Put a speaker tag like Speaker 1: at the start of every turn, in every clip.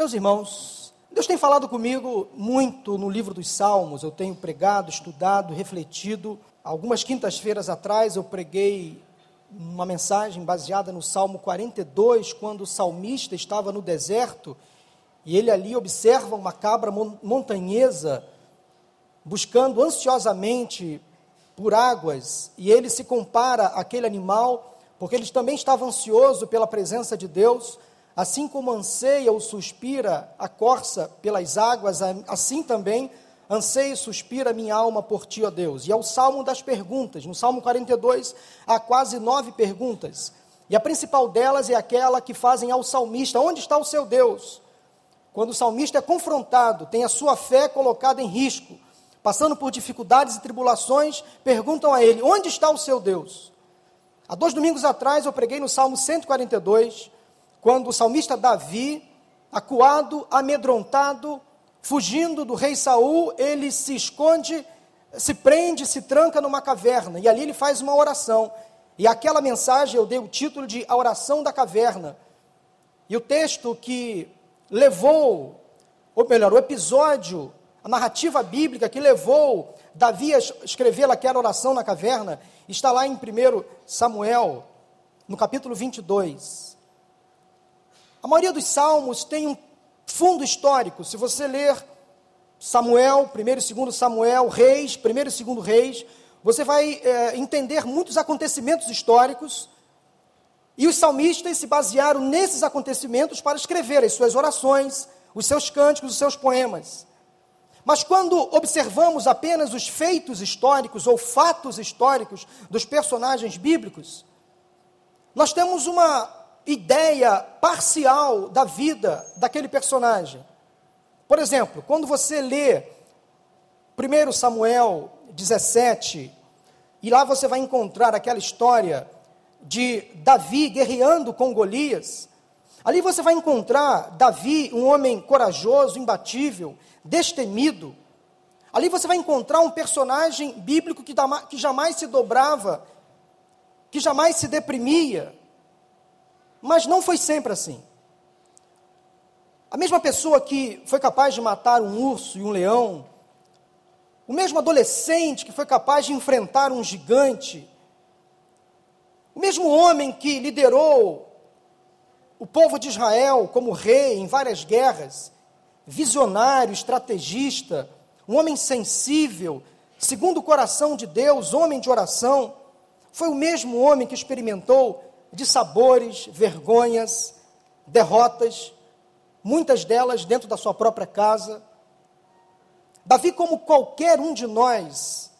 Speaker 1: Meus irmãos, Deus tem falado comigo muito no livro dos Salmos. Eu tenho pregado, estudado, refletido. Algumas quintas-feiras atrás eu preguei uma mensagem baseada no Salmo 42, quando o salmista estava no deserto e ele ali observa uma cabra montanhesa buscando ansiosamente por águas, e ele se compara àquele animal, porque ele também estava ansioso pela presença de Deus, assim como anseia ou suspira a corça pelas águas, assim também anseia e suspira minha alma por ti, ó Deus. E é o salmo das perguntas. No Salmo 42 há quase nove perguntas. E a principal delas é aquela que fazem ao salmista: Onde está o seu Deus? Quando o salmista é confrontado, tem a sua fé colocada em risco, passando por dificuldades e tribulações, perguntam a ele: Onde está o seu Deus? Há dois domingos atrás eu preguei no Salmo 142, quando o salmista Davi, acuado, amedrontado, fugindo do rei Saul, ele se esconde, se prende, se tranca numa caverna, e ali ele faz uma oração. E aquela mensagem eu dei o título de A Oração da Caverna. E o texto que levou, ou melhor, o episódio, a narrativa bíblica que levou Davi a escrever aquela oração na caverna, está lá em 1 Samuel, no capítulo 22. A maioria dos salmos tem um fundo histórico. Se você ler Samuel, 1 e 2 Samuel, Reis, 1 e 2 Reis, você vai é, entender muitos acontecimentos históricos. E os salmistas se basearam nesses acontecimentos para escrever as suas orações, os seus cânticos, os seus poemas. Mas quando observamos apenas os feitos históricos ou fatos históricos dos personagens bíblicos, nós temos uma ideia parcial da vida daquele personagem. Por exemplo, quando você lê 1 Samuel 17, e lá você vai encontrar aquela história de Davi guerreando com Golias, ali você vai encontrar Davi, um homem corajoso, imbatível, destemido. Ali você vai encontrar um personagem bíblico que, que jamais se dobrava, que jamais se deprimia, mas não foi sempre assim. A mesma pessoa que foi capaz de matar um urso e um leão, o mesmo adolescente que foi capaz de enfrentar um gigante, o mesmo homem que liderou o povo de Israel como rei em várias guerras, visionário, estrategista, um homem sensível, segundo o coração de Deus, homem de oração, foi o mesmo homem que experimentou de sabores, vergonhas, derrotas, muitas delas dentro da sua própria casa. Davi, como qualquer um de nós,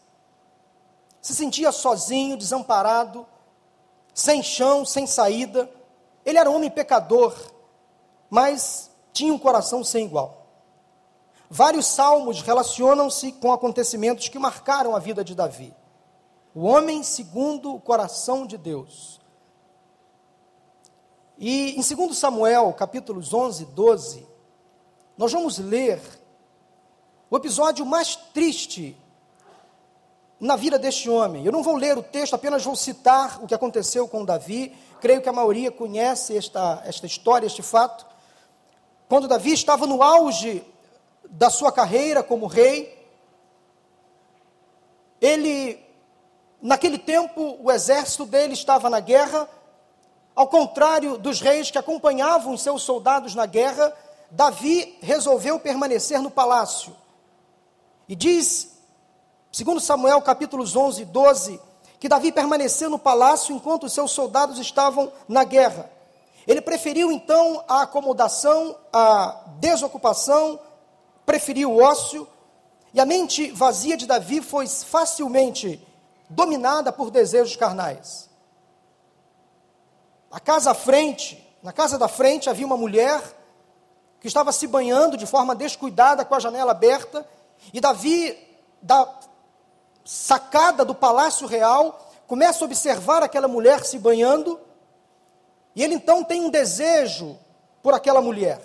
Speaker 1: se sentia sozinho, desamparado, sem chão, sem saída. Ele era um homem pecador, mas tinha um coração sem igual. Vários salmos relacionam-se com acontecimentos que marcaram a vida de Davi. O homem segundo o coração de Deus. E em 2 Samuel, capítulos 11 e 12, nós vamos ler o episódio mais triste na vida deste homem. Eu não vou ler o texto, apenas vou citar o que aconteceu com Davi. Creio que a maioria conhece esta, esta história, este fato. Quando Davi estava no auge da sua carreira como rei, ele, naquele tempo, o exército dele estava na guerra ao contrário dos reis que acompanhavam seus soldados na guerra, Davi resolveu permanecer no palácio. E diz, segundo Samuel capítulos 11 e 12, que Davi permaneceu no palácio enquanto seus soldados estavam na guerra. Ele preferiu então a acomodação, a desocupação, preferiu o ócio, e a mente vazia de Davi foi facilmente dominada por desejos carnais. A casa à frente, na casa da frente havia uma mulher que estava se banhando de forma descuidada com a janela aberta, e Davi, da sacada do palácio real, começa a observar aquela mulher se banhando, e ele então tem um desejo por aquela mulher.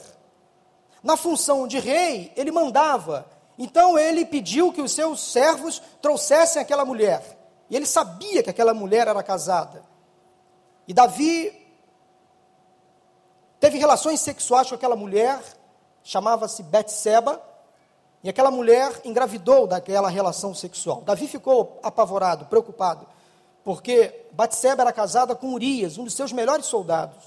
Speaker 1: Na função de rei, ele mandava, então ele pediu que os seus servos trouxessem aquela mulher, e ele sabia que aquela mulher era casada. E Davi teve relações sexuais com aquela mulher, chamava-se Betseba, e aquela mulher engravidou daquela relação sexual. Davi ficou apavorado, preocupado, porque Batseba era casada com Urias, um dos seus melhores soldados.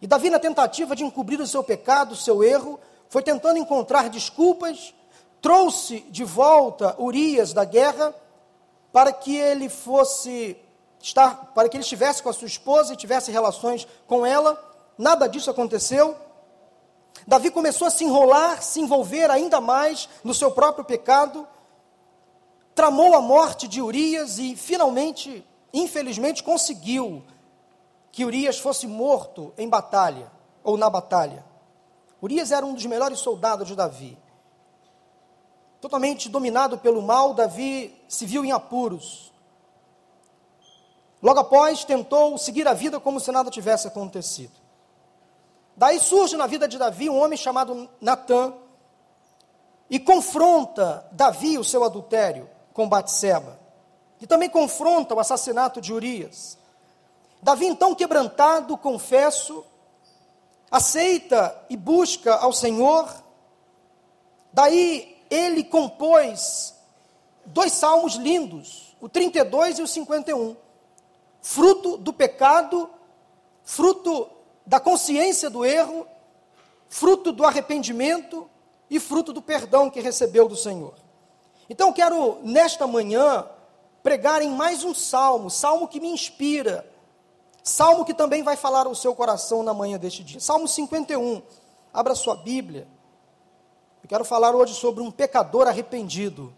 Speaker 1: E Davi, na tentativa de encobrir o seu pecado, o seu erro, foi tentando encontrar desculpas, trouxe de volta Urias da guerra para que ele fosse estar, para que ele estivesse com a sua esposa e tivesse relações com ela. Nada disso aconteceu. Davi começou a se enrolar, se envolver ainda mais no seu próprio pecado, tramou a morte de Urias e finalmente, infelizmente, conseguiu que Urias fosse morto em batalha ou na batalha. Urias era um dos melhores soldados de Davi. Totalmente dominado pelo mal, Davi se viu em apuros. Logo após, tentou seguir a vida como se nada tivesse acontecido. Daí surge na vida de Davi um homem chamado Natã e confronta Davi, o seu adultério, com Batseba. E também confronta o assassinato de Urias. Davi, então quebrantado, confesso, aceita e busca ao Senhor. Daí ele compôs dois salmos lindos, o 32 e o 51. Fruto do pecado, fruto da consciência do erro, fruto do arrependimento e fruto do perdão que recebeu do Senhor. Então quero nesta manhã pregar em mais um salmo, salmo que me inspira, salmo que também vai falar ao seu coração na manhã deste dia. Salmo 51. Abra sua Bíblia. Eu quero falar hoje sobre um pecador arrependido.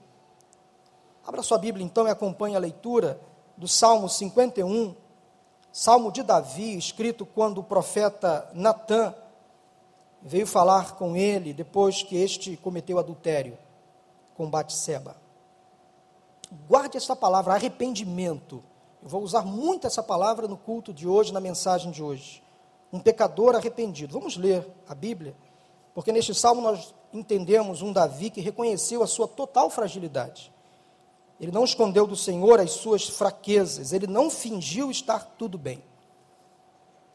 Speaker 1: Abra sua Bíblia então e acompanhe a leitura do Salmo 51. Salmo de Davi, escrito quando o profeta Natã veio falar com ele depois que este cometeu adultério com Batseba. Guarde essa palavra, arrependimento. Eu vou usar muito essa palavra no culto de hoje, na mensagem de hoje. Um pecador arrependido. Vamos ler a Bíblia, porque neste salmo nós entendemos um Davi que reconheceu a sua total fragilidade. Ele não escondeu do Senhor as suas fraquezas, ele não fingiu estar tudo bem.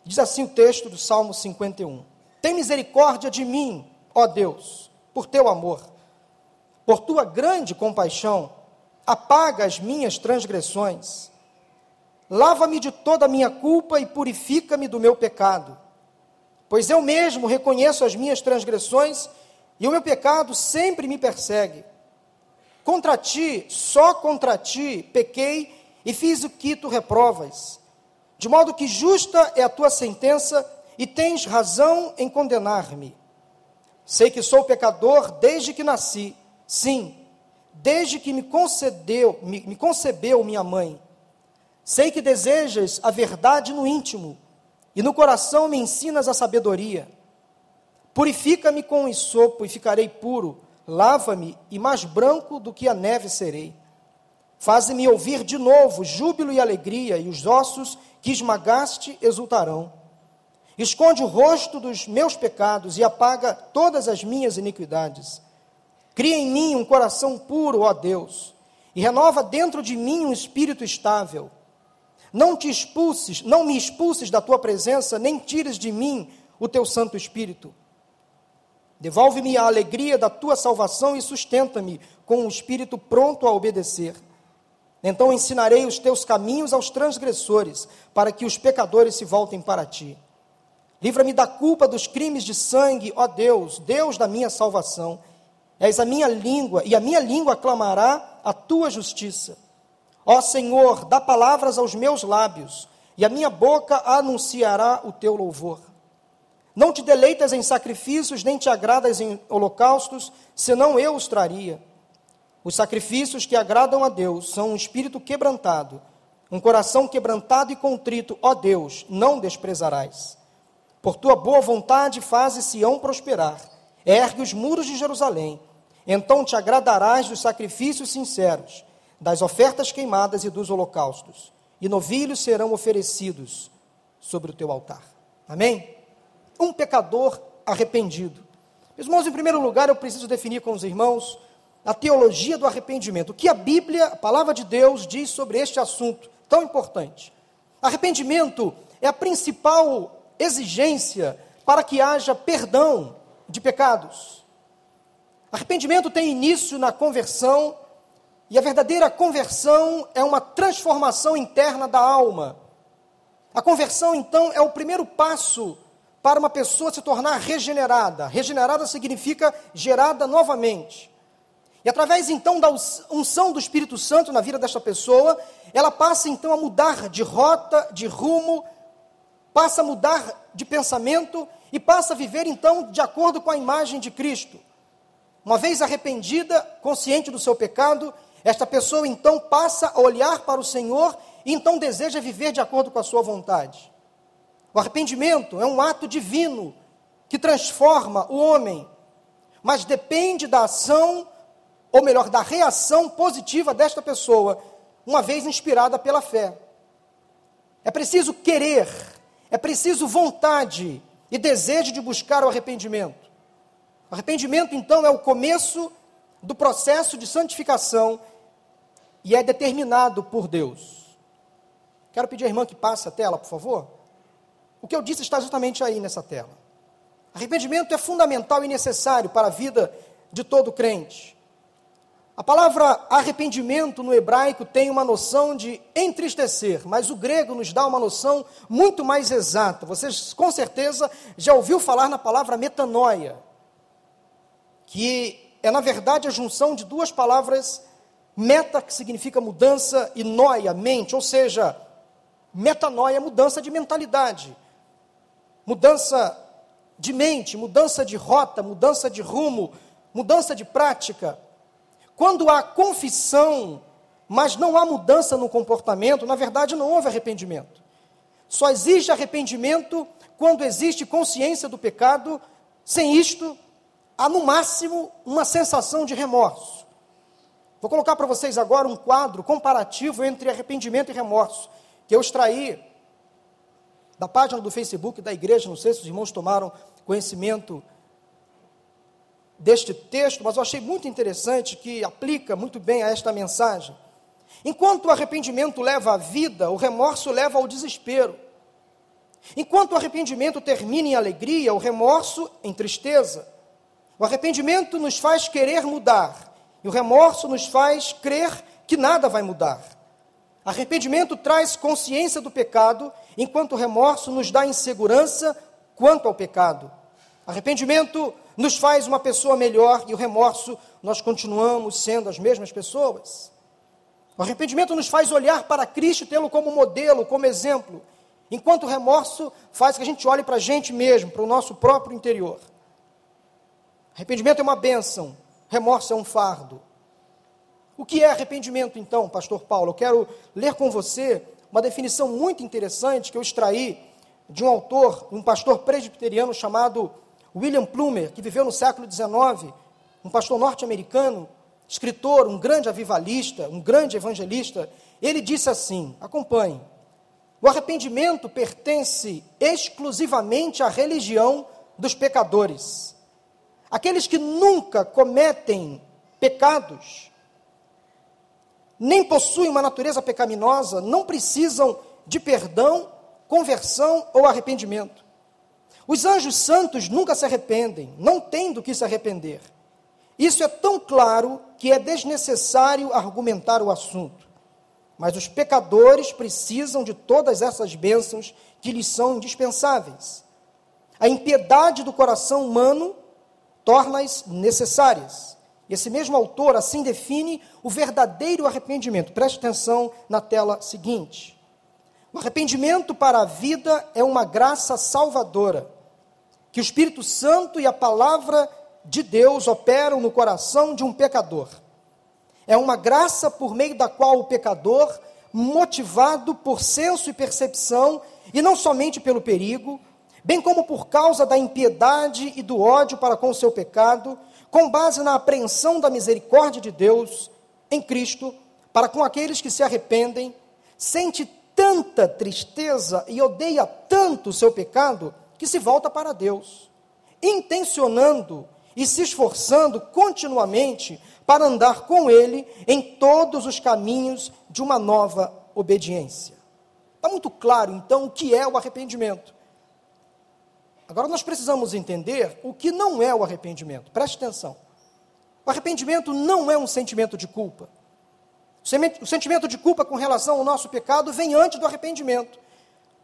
Speaker 1: Diz assim o texto do Salmo 51: Tem misericórdia de mim, ó Deus, por teu amor. Por tua grande compaixão, apaga as minhas transgressões. Lava-me de toda a minha culpa e purifica-me do meu pecado. Pois eu mesmo reconheço as minhas transgressões e o meu pecado sempre me persegue. Contra ti, só contra ti, pequei e fiz o que tu reprovas. De modo que justa é a tua sentença e tens razão em condenar-me. Sei que sou pecador desde que nasci, sim, desde que me concedeu, me, me concebeu minha mãe. Sei que desejas a verdade no íntimo e no coração me ensinas a sabedoria. Purifica-me com o isopo e ficarei puro lava-me e mais branco do que a neve serei. Faze-me ouvir de novo júbilo e alegria, e os ossos que esmagaste exultarão. Esconde o rosto dos meus pecados e apaga todas as minhas iniquidades. Cria em mim um coração puro, ó Deus, e renova dentro de mim um espírito estável. Não te expulses, não me expulses da tua presença, nem tires de mim o teu Santo Espírito. Devolve-me a alegria da tua salvação e sustenta-me com um espírito pronto a obedecer. Então ensinarei os teus caminhos aos transgressores, para que os pecadores se voltem para ti. Livra-me da culpa dos crimes de sangue, ó Deus, Deus da minha salvação. És a minha língua, e a minha língua clamará a tua justiça. Ó Senhor, dá palavras aos meus lábios, e a minha boca anunciará o teu louvor. Não te deleitas em sacrifícios, nem te agradas em holocaustos, senão eu os traria. Os sacrifícios que agradam a Deus são um espírito quebrantado, um coração quebrantado e contrito, ó Deus, não desprezarás. Por tua boa vontade faze Sião prosperar, ergue os muros de Jerusalém. Então te agradarás dos sacrifícios sinceros, das ofertas queimadas e dos holocaustos, e novilhos serão oferecidos sobre o teu altar. Amém? Um pecador arrependido. Meus irmãos, em primeiro lugar, eu preciso definir com os irmãos a teologia do arrependimento. O que a Bíblia, a palavra de Deus, diz sobre este assunto tão importante. Arrependimento é a principal exigência para que haja perdão de pecados. Arrependimento tem início na conversão, e a verdadeira conversão é uma transformação interna da alma. A conversão, então, é o primeiro passo para uma pessoa se tornar regenerada. Regenerada significa gerada novamente. E através então da unção do Espírito Santo na vida desta pessoa, ela passa então a mudar de rota, de rumo, passa a mudar de pensamento e passa a viver então de acordo com a imagem de Cristo. Uma vez arrependida, consciente do seu pecado, esta pessoa então passa a olhar para o Senhor e então deseja viver de acordo com a sua vontade. O arrependimento é um ato divino que transforma o homem, mas depende da ação, ou melhor, da reação positiva desta pessoa, uma vez inspirada pela fé. É preciso querer, é preciso vontade e desejo de buscar o arrependimento. O arrependimento, então, é o começo do processo de santificação e é determinado por Deus. Quero pedir à irmã que passe a tela, por favor. O que eu disse está justamente aí nessa tela. Arrependimento é fundamental e necessário para a vida de todo crente. A palavra arrependimento no hebraico tem uma noção de entristecer, mas o grego nos dá uma noção muito mais exata. Vocês com certeza já ouviu falar na palavra metanoia, que é na verdade a junção de duas palavras meta que significa mudança e noia, mente, ou seja, metanoia, mudança de mentalidade mudança de mente, mudança de rota, mudança de rumo, mudança de prática. Quando há confissão, mas não há mudança no comportamento, na verdade não houve arrependimento. Só existe arrependimento quando existe consciência do pecado, sem isto, há no máximo uma sensação de remorso. Vou colocar para vocês agora um quadro comparativo entre arrependimento e remorso, que eu extraí da página do Facebook da igreja, não sei se os irmãos tomaram conhecimento deste texto, mas eu achei muito interessante que aplica muito bem a esta mensagem. Enquanto o arrependimento leva à vida, o remorso leva ao desespero. Enquanto o arrependimento termina em alegria, o remorso em tristeza. O arrependimento nos faz querer mudar, e o remorso nos faz crer que nada vai mudar. Arrependimento traz consciência do pecado, enquanto o remorso nos dá insegurança quanto ao pecado. Arrependimento nos faz uma pessoa melhor e o remorso nós continuamos sendo as mesmas pessoas. O arrependimento nos faz olhar para Cristo tê-lo como modelo, como exemplo, enquanto o remorso faz que a gente olhe para a gente mesmo, para o nosso próprio interior. Arrependimento é uma bênção, remorso é um fardo. O que é arrependimento, então, Pastor Paulo? Eu quero ler com você uma definição muito interessante que eu extraí de um autor, um pastor presbiteriano chamado William Plumer, que viveu no século XIX, um pastor norte-americano, escritor, um grande avivalista, um grande evangelista. Ele disse assim: acompanhe. O arrependimento pertence exclusivamente à religião dos pecadores. Aqueles que nunca cometem pecados nem possuem uma natureza pecaminosa, não precisam de perdão, conversão ou arrependimento. Os anjos santos nunca se arrependem, não têm do que se arrepender. Isso é tão claro que é desnecessário argumentar o assunto. Mas os pecadores precisam de todas essas bênçãos que lhes são indispensáveis. A impiedade do coração humano torna-as necessárias. Esse mesmo autor assim define o verdadeiro arrependimento. Preste atenção na tela seguinte. O arrependimento para a vida é uma graça salvadora, que o Espírito Santo e a palavra de Deus operam no coração de um pecador. É uma graça por meio da qual o pecador, motivado por senso e percepção, e não somente pelo perigo, bem como por causa da impiedade e do ódio para com o seu pecado, com base na apreensão da misericórdia de Deus em Cristo, para com aqueles que se arrependem, sente tanta tristeza e odeia tanto o seu pecado, que se volta para Deus, intencionando e se esforçando continuamente para andar com Ele em todos os caminhos de uma nova obediência. Está muito claro, então, o que é o arrependimento. Agora nós precisamos entender o que não é o arrependimento. Preste atenção. O arrependimento não é um sentimento de culpa. O sentimento de culpa com relação ao nosso pecado vem antes do arrependimento.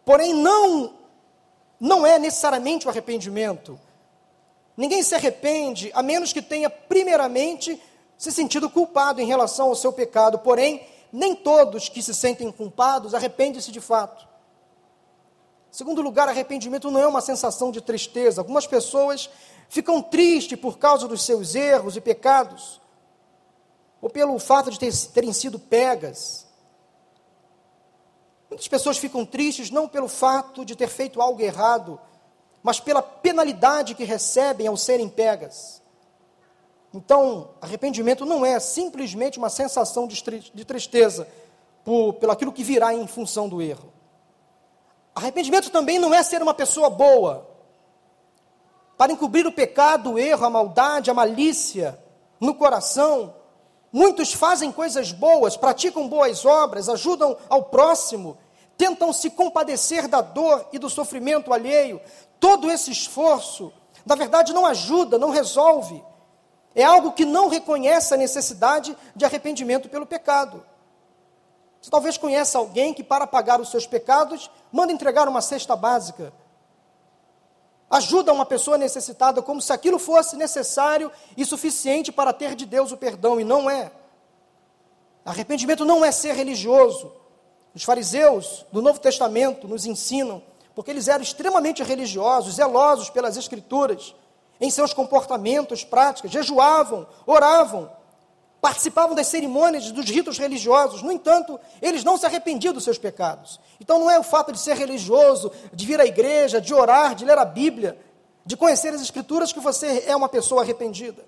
Speaker 1: Porém, não, não é necessariamente o arrependimento. Ninguém se arrepende a menos que tenha, primeiramente, se sentido culpado em relação ao seu pecado. Porém, nem todos que se sentem culpados arrependem-se de fato. Segundo lugar, arrependimento não é uma sensação de tristeza. Algumas pessoas ficam tristes por causa dos seus erros e pecados ou pelo fato de ter, terem sido pegas. Muitas pessoas ficam tristes não pelo fato de ter feito algo errado, mas pela penalidade que recebem ao serem pegas. Então, arrependimento não é simplesmente uma sensação de tristeza por, pelo aquilo que virá em função do erro. Arrependimento também não é ser uma pessoa boa, para encobrir o pecado, o erro, a maldade, a malícia no coração, Muitos fazem coisas boas, praticam boas obras, ajudam ao próximo, tentam se compadecer da dor e do sofrimento alheio. Todo esse esforço, na verdade, não ajuda, não resolve. É algo que não reconhece a necessidade de arrependimento pelo pecado. Você talvez conheça alguém que, para pagar os seus pecados, manda entregar uma cesta básica ajuda uma pessoa necessitada como se aquilo fosse necessário e suficiente para ter de Deus o perdão, e não é. Arrependimento não é ser religioso. Os fariseus do Novo Testamento nos ensinam, porque eles eram extremamente religiosos, zelosos pelas Escrituras, em seus comportamentos, práticas, jejuavam, oravam, participavam das cerimônias, dos ritos religiosos. No entanto, eles não se arrependiam dos seus pecados. Então não é o fato de ser religioso, de vir à igreja, de orar, de ler a Bíblia, de conhecer as Escrituras que você é uma pessoa arrependida.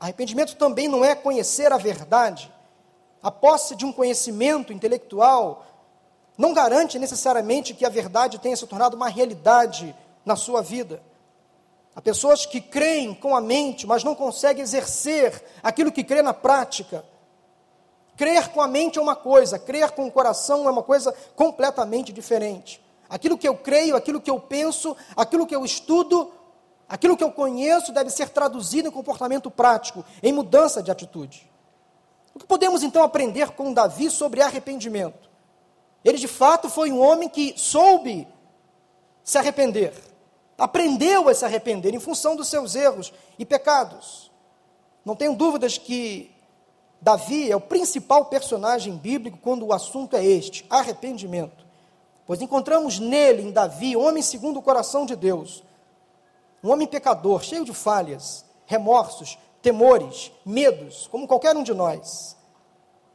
Speaker 1: Arrependimento também não é conhecer a verdade. A posse de um conhecimento intelectual não garante necessariamente que a verdade tenha se tornado uma realidade na sua vida. Há pessoas que creem com a mente, mas não conseguem exercer aquilo que crê na prática. Crer com a mente é uma coisa, crer com o coração é uma coisa completamente diferente. Aquilo que eu creio, aquilo que eu penso, aquilo que eu estudo, aquilo que eu conheço deve ser traduzido em comportamento prático, em mudança de atitude. O que podemos então aprender com Davi sobre arrependimento? Ele de fato foi um homem que soube se arrepender aprendeu a se arrepender em função dos seus erros e pecados. Não tenho dúvidas que Davi é o principal personagem bíblico quando o assunto é este, arrependimento. Pois encontramos nele, em Davi, homem segundo o coração de Deus, um homem pecador, cheio de falhas, remorsos, temores, medos, como qualquer um de nós,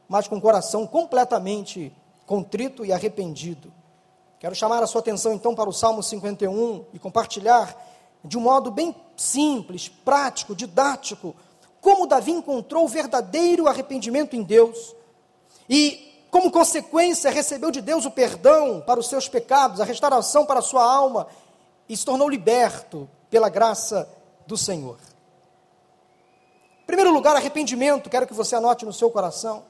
Speaker 1: mas com o coração completamente contrito e arrependido. Quero chamar a sua atenção então para o Salmo 51 e compartilhar de um modo bem simples, prático, didático, como Davi encontrou o verdadeiro arrependimento em Deus e, como consequência, recebeu de Deus o perdão para os seus pecados, a restauração para a sua alma e se tornou liberto pela graça do Senhor. Em primeiro lugar, arrependimento, quero que você anote no seu coração.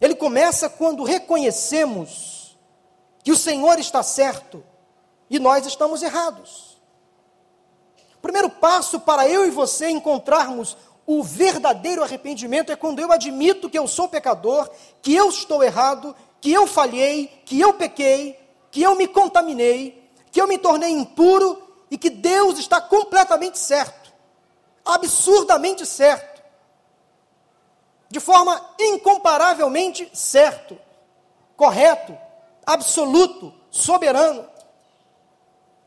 Speaker 1: Ele começa quando reconhecemos que o Senhor está certo e nós estamos errados. O primeiro passo para eu e você encontrarmos o verdadeiro arrependimento é quando eu admito que eu sou pecador, que eu estou errado, que eu falhei, que eu pequei, que eu me contaminei, que eu me tornei impuro e que Deus está completamente certo, absurdamente certo, de forma incomparavelmente certo, correto, absoluto, soberano.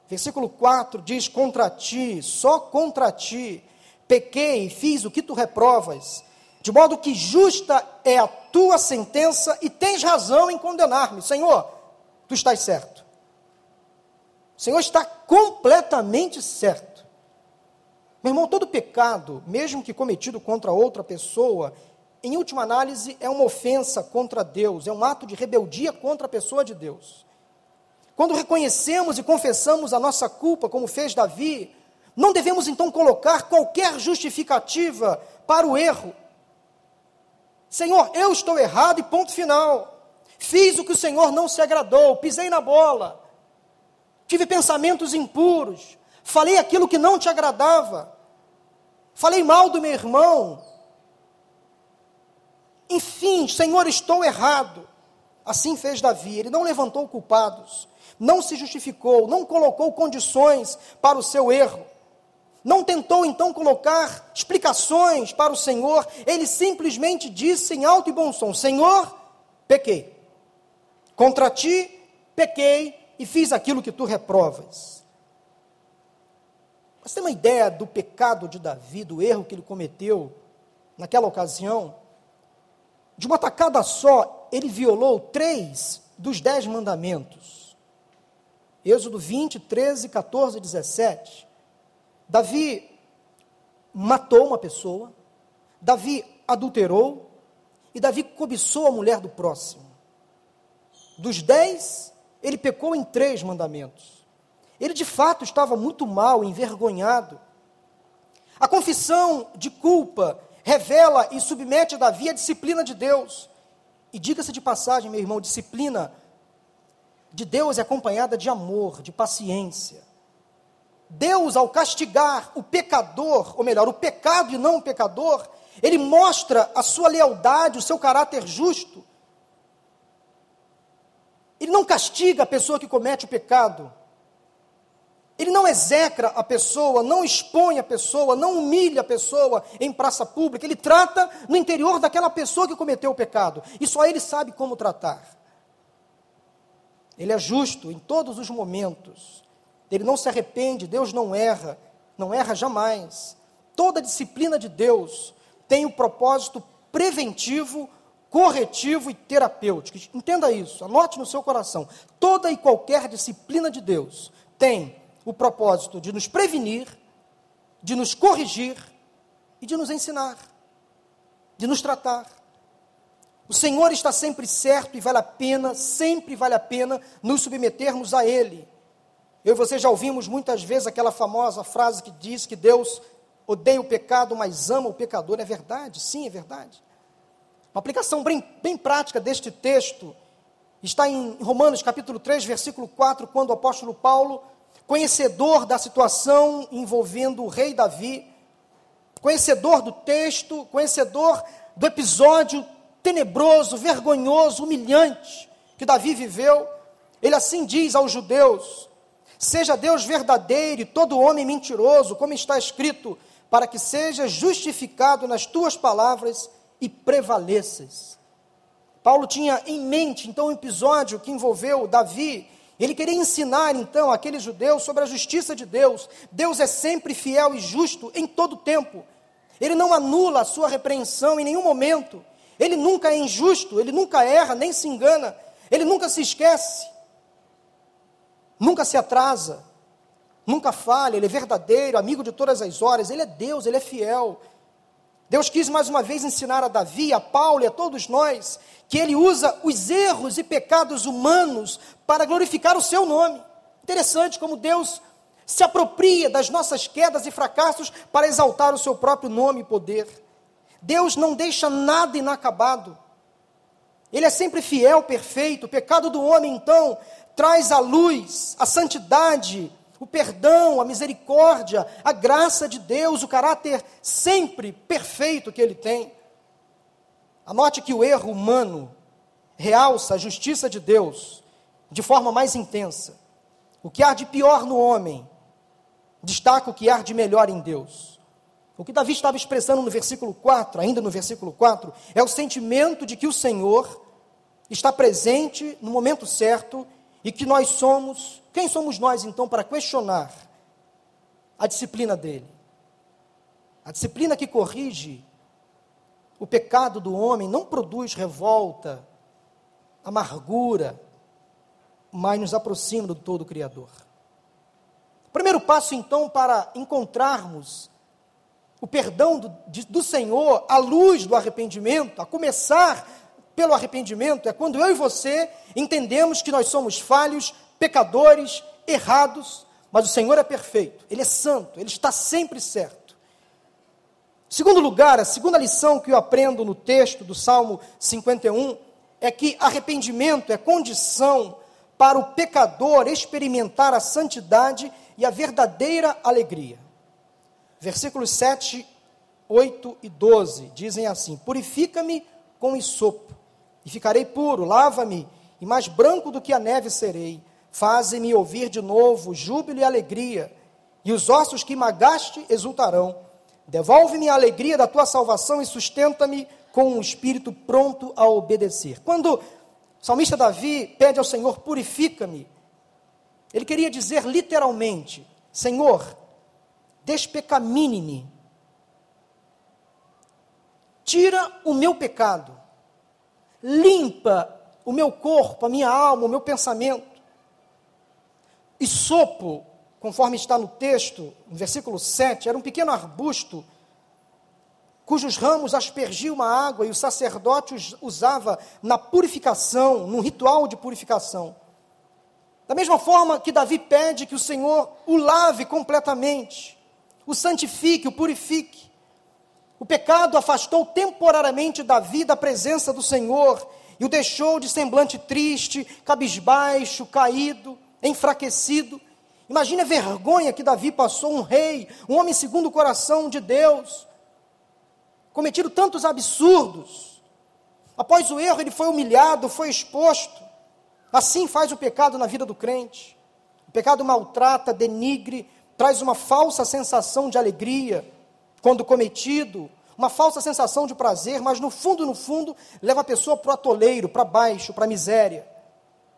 Speaker 1: Versículo 4 diz: Contra ti, só contra ti, pequei e fiz o que tu reprovas, de modo que justa é a tua sentença e tens razão em condenar-me. Senhor, tu estás certo. O Senhor está completamente certo. Meu irmão, todo pecado, mesmo que cometido contra outra pessoa, em última análise, é uma ofensa contra Deus, é um ato de rebeldia contra a pessoa de Deus. Quando reconhecemos e confessamos a nossa culpa, como fez Davi, não devemos então colocar qualquer justificativa para o erro. Senhor, eu estou errado e ponto final. Fiz o que o Senhor não se agradou, pisei na bola. tive pensamentos impuros, falei aquilo que não te agradava, falei mal do meu irmão. Enfim, Senhor, estou errado. Assim fez Davi, ele não levantou culpados, não se justificou, não colocou condições para o seu erro, não tentou então colocar explicações para o Senhor, ele simplesmente disse em alto e bom som: Senhor, pequei, contra ti pequei e fiz aquilo que tu reprovas. Mas tem uma ideia do pecado de Davi, do erro que ele cometeu naquela ocasião? De uma tacada só, ele violou três dos dez mandamentos. Êxodo 20, 13, 14 e 17. Davi matou uma pessoa, Davi adulterou e Davi cobiçou a mulher do próximo. Dos dez, ele pecou em três mandamentos. Ele de fato estava muito mal, envergonhado. A confissão de culpa revela e submete Davi à disciplina de Deus. E diga-se de passagem, meu irmão, disciplina de Deus é acompanhada de amor, de paciência. Deus, ao castigar o pecador, ou melhor, o pecado e não o pecador, ele mostra a sua lealdade, o seu caráter justo. Ele não castiga a pessoa que comete o pecado. Ele não execra a pessoa, não expõe a pessoa, não humilha a pessoa em praça pública. Ele trata no interior daquela pessoa que cometeu o pecado. E só ele sabe como tratar. Ele é justo em todos os momentos. Ele não se arrepende, Deus não erra, não erra jamais. Toda disciplina de Deus tem o propósito preventivo corretivo e terapêutico. Entenda isso, anote no seu coração. Toda e qualquer disciplina de Deus tem o propósito de nos prevenir, de nos corrigir e de nos ensinar, de nos tratar. O Senhor está sempre certo e vale a pena, sempre vale a pena nos submetermos a Ele. Eu e você já ouvimos muitas vezes aquela famosa frase que diz que Deus odeia o pecado, mas ama o pecador. É verdade? Sim, é verdade. Uma aplicação bem, bem prática deste texto está em Romanos capítulo 3, versículo 4, quando o apóstolo Paulo, conhecedor da situação envolvendo o rei Davi, conhecedor do texto, conhecedor do episódio tenebroso, vergonhoso, humilhante que Davi viveu, ele assim diz aos judeus: Seja Deus verdadeiro e todo homem mentiroso, como está escrito, para que seja justificado nas tuas palavras e prevaleças. Paulo tinha em mente, então, um episódio que envolveu Davi. Ele queria ensinar, então, aqueles judeus sobre a justiça de Deus. Deus é sempre fiel e justo em todo tempo. Ele não anula a sua repreensão em nenhum momento. Ele nunca é injusto, ele nunca erra, nem se engana. Ele nunca se esquece. Nunca se atrasa. Nunca falha, ele é verdadeiro, amigo de todas as horas. Ele é Deus, ele é fiel. Deus quis mais uma vez ensinar a Davi, a Paulo e a todos nós que ele usa os erros e pecados humanos para glorificar o seu nome. Interessante como Deus se apropria das nossas quedas e fracassos para exaltar o seu próprio nome e poder. Deus não deixa nada inacabado. Ele é sempre fiel, perfeito. O pecado do homem, então, traz à luz a santidade, o perdão, a misericórdia, a graça de Deus, o caráter sempre perfeito que ele tem. Anote que o erro humano realça a justiça de Deus de forma mais intensa. O que há de pior no homem destaca o que há de melhor em Deus. O que Davi estava expressando no versículo 4, ainda no versículo 4, é o sentimento de que o Senhor está presente no momento certo e que nós somos quem somos nós, então, para questionar a disciplina dele? A disciplina que corrige o pecado do homem não produz revolta, amargura, mas nos aproxima do todo Criador. Primeiro passo, então, para encontrarmos o perdão do, de, do Senhor à luz do arrependimento, a começar pelo arrependimento, é quando eu e você entendemos que nós somos falhos, pecadores, errados, mas o Senhor é perfeito, Ele é santo, Ele está sempre certo. Segundo lugar, a segunda lição que eu aprendo no texto do Salmo 51 é que arrependimento é condição para o pecador experimentar a santidade e a verdadeira alegria. Versículos 7, 8 e 12 dizem assim: Purifica-me com isopo, e ficarei puro, lava-me, e mais branco do que a neve serei. Faze-me ouvir de novo júbilo e alegria, e os ossos que magaste exultarão. Devolve-me a alegria da tua salvação e sustenta-me com um espírito pronto a obedecer. Quando o salmista Davi pede ao Senhor, purifica-me, ele queria dizer literalmente: Senhor, despecamine-me, tira o meu pecado, limpa o meu corpo, a minha alma, o meu pensamento. E sopo, conforme está no texto, no versículo 7, era um pequeno arbusto cujos ramos aspergiam uma água e o sacerdote usava na purificação, num ritual de purificação. Da mesma forma que Davi pede que o Senhor o lave completamente, o santifique, o purifique. O pecado afastou temporariamente Davi da presença do Senhor e o deixou de semblante triste, cabisbaixo, caído, enfraquecido. Imagine a vergonha que Davi passou, um rei, um homem segundo o coração de Deus, cometido tantos absurdos. Após o erro, ele foi humilhado, foi exposto. Assim faz o pecado na vida do crente. O pecado maltrata, denigre, traz uma falsa sensação de alegria quando cometido, uma falsa sensação de prazer, mas no fundo, no fundo, leva a pessoa para o atoleiro, para baixo, para a miséria.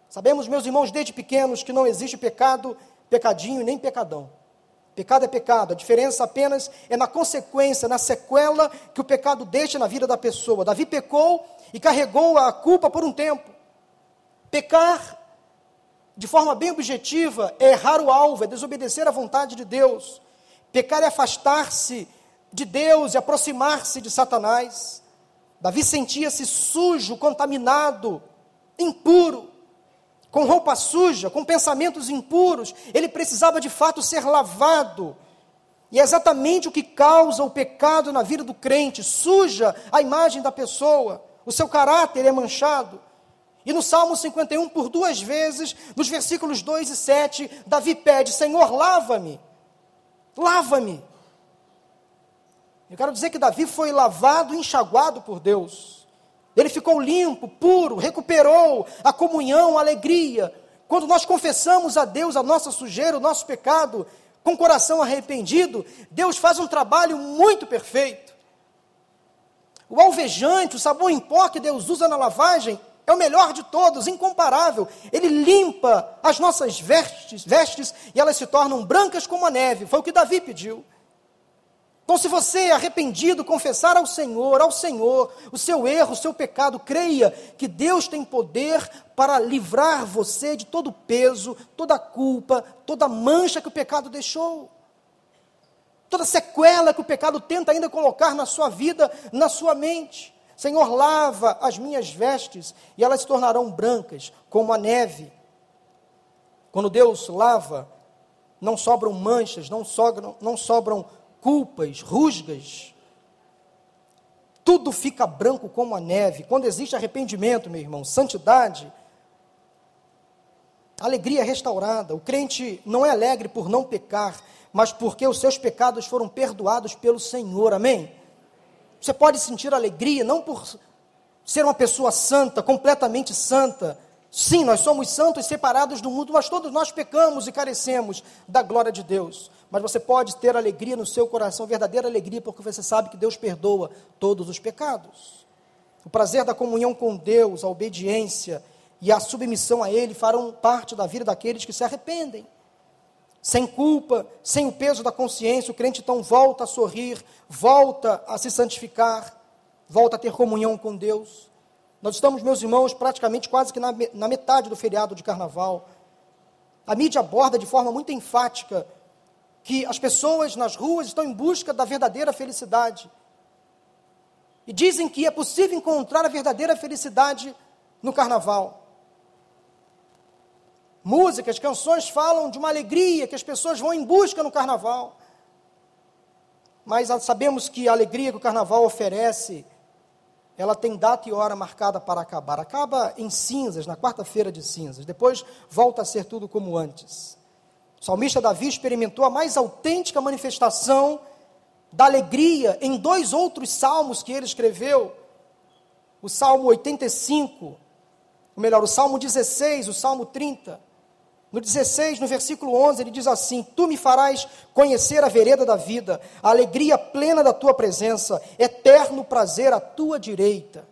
Speaker 1: Sabemos, meus irmãos, desde pequenos, que não existe pecado, pecadinho nem pecadão. Pecado é pecado, a diferença apenas é na consequência, na sequela que o pecado deixa na vida da pessoa. Davi pecou e carregou a culpa por um tempo. Pecar, de forma bem objetiva, é errar o alvo, é desobedecer à vontade de Deus. Pecar é afastar-se de Deus e aproximar-se de Satanás. Davi sentia-se sujo, contaminado, impuro com roupa suja, com pensamentos impuros, ele precisava de fato ser lavado. E é exatamente o que causa o pecado na vida do crente, suja a imagem da pessoa, o seu caráter é manchado. E no Salmo 51, por duas vezes, nos versículos 2 e 7, Davi pede: Senhor, lava-me, lava-me. Eu quero dizer que Davi foi lavado, enxaguado por Deus. Ele ficou limpo, puro, recuperou a comunhão, a alegria. Quando nós confessamos a Deus a nossa sujeira, o nosso pecado, com o coração arrependido, Deus faz um trabalho muito perfeito. O alvejante, o sabão em pó que Deus usa na lavagem, é o melhor de todos, incomparável. Ele limpa as nossas vestes, vestes e elas se tornam brancas como a neve. Foi o que Davi pediu. Então, se você é arrependido, confessar ao Senhor, ao Senhor, o seu erro, o seu pecado, creia que Deus tem poder para livrar você de todo o peso, toda a culpa, toda a mancha que o pecado deixou. Toda a sequela que o pecado tenta ainda colocar na sua vida, na sua mente. Senhor, lava as minhas vestes e elas se tornarão brancas como a neve. Quando Deus lava, não sobram manchas, não sobram, não sobram culpas, rusgas, tudo fica branco como a neve. Quando existe arrependimento, meu irmão, santidade, alegria restaurada. O crente não é alegre por não pecar, mas porque os seus pecados foram perdoados pelo Senhor. Amém? Você pode sentir alegria não por ser uma pessoa santa, completamente santa. Sim, nós somos santos separados do mundo, mas todos nós pecamos e carecemos da glória de Deus mas você pode ter alegria no seu coração, verdadeira alegria, porque você sabe que Deus perdoa todos os pecados. O prazer da comunhão com Deus, a obediência e a submissão a Ele farão parte da vida daqueles que se arrependem. Sem culpa, sem o peso da consciência, o crente então volta a sorrir, volta a se santificar, volta a ter comunhão com Deus. Nós estamos, meus irmãos, praticamente quase que na, na metade do feriado de carnaval. A mídia aborda de forma muito enfática que as pessoas nas ruas estão em busca da verdadeira felicidade. E dizem que é possível encontrar a verdadeira felicidade no carnaval. Músicas, canções falam de uma alegria que as pessoas vão em busca no carnaval. Mas sabemos que a alegria que o carnaval oferece ela tem data e hora marcada para acabar. Acaba em cinzas, na quarta-feira de cinzas. Depois volta a ser tudo como antes. O salmista Davi experimentou a mais autêntica manifestação da alegria em dois outros salmos que ele escreveu. O Salmo 85, ou melhor, o Salmo 16, o Salmo 30. No 16, no versículo 11, ele diz assim: Tu me farás conhecer a vereda da vida, a alegria plena da tua presença, eterno prazer à tua direita.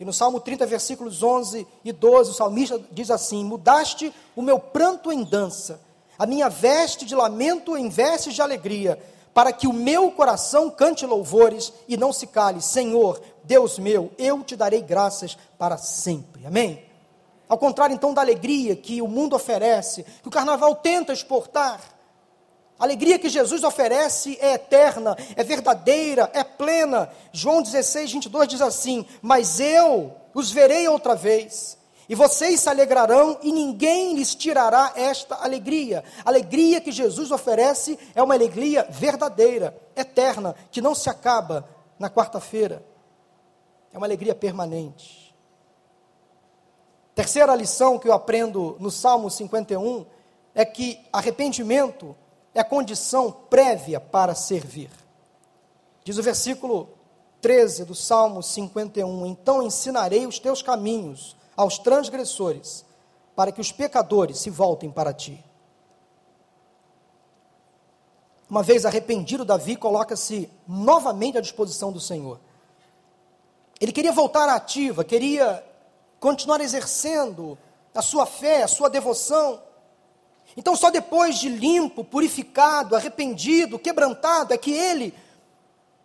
Speaker 1: E no Salmo 30, versículos 11 e 12, o salmista diz assim: Mudaste o meu pranto em dança, a minha veste de lamento em vestes de alegria, para que o meu coração cante louvores e não se cale. Senhor, Deus meu, eu te darei graças para sempre. Amém? Ao contrário, então, da alegria que o mundo oferece, que o carnaval tenta exportar, a alegria que Jesus oferece é eterna, é verdadeira, é plena. João 16, 22 diz assim: Mas eu os verei outra vez, e vocês se alegrarão, e ninguém lhes tirará esta alegria. A alegria que Jesus oferece é uma alegria verdadeira, eterna, que não se acaba na quarta-feira. É uma alegria permanente. Terceira lição que eu aprendo no Salmo 51 é que arrependimento é condição prévia para servir. Diz o versículo 13 do Salmo 51: Então ensinarei os teus caminhos aos transgressores, para que os pecadores se voltem para ti. Uma vez arrependido, Davi coloca-se novamente à disposição do Senhor. Ele queria voltar à ativa, queria continuar exercendo a sua fé, a sua devoção. Então, só depois de limpo, purificado, arrependido, quebrantado, é que ele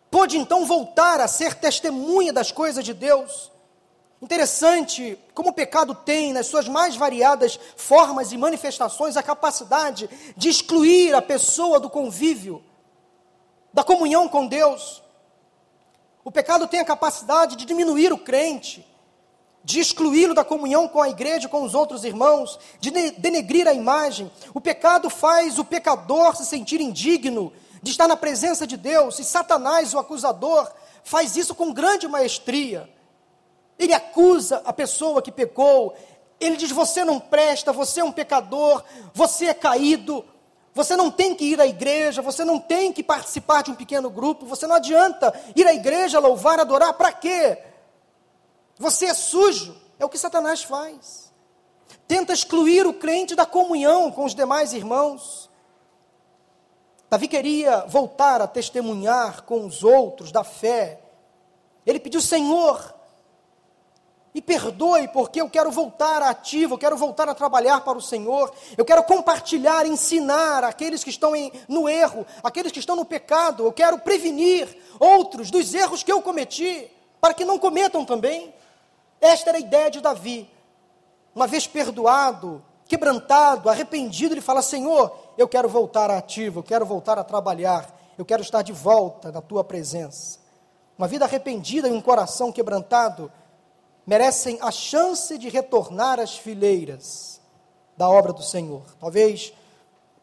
Speaker 1: pôde então voltar a ser testemunha das coisas de Deus. Interessante como o pecado tem, nas suas mais variadas formas e manifestações, a capacidade de excluir a pessoa do convívio, da comunhão com Deus. O pecado tem a capacidade de diminuir o crente, de excluí-lo da comunhão com a igreja, com os outros irmãos, de denegrir a imagem. O pecado faz o pecador se sentir indigno de estar na presença de Deus, e Satanás, o acusador, faz isso com grande maestria. Ele acusa a pessoa que pecou, ele diz: Você não presta, você é um pecador, você é caído, você não tem que ir à igreja, você não tem que participar de um pequeno grupo, você não adianta ir à igreja, louvar, adorar, para quê? Você é sujo. É o que Satanás faz. Tenta excluir o crente da comunhão com os demais irmãos. Davi queria voltar a testemunhar com os outros da fé. Ele pediu, Senhor, me perdoe, porque eu quero voltar ativo, eu quero voltar a trabalhar para o Senhor, eu quero compartilhar, ensinar aqueles que estão em, no erro, aqueles que estão no pecado, eu quero prevenir outros dos erros que eu cometi, para que não cometam também. Esta era a ideia de Davi. Uma vez perdoado, quebrantado, arrependido, ele fala: Senhor, eu quero voltar ativo, eu quero voltar a trabalhar, eu quero estar de volta na tua presença. Uma vida arrependida e um coração quebrantado merecem a chance de retornar às fileiras da obra do Senhor. Talvez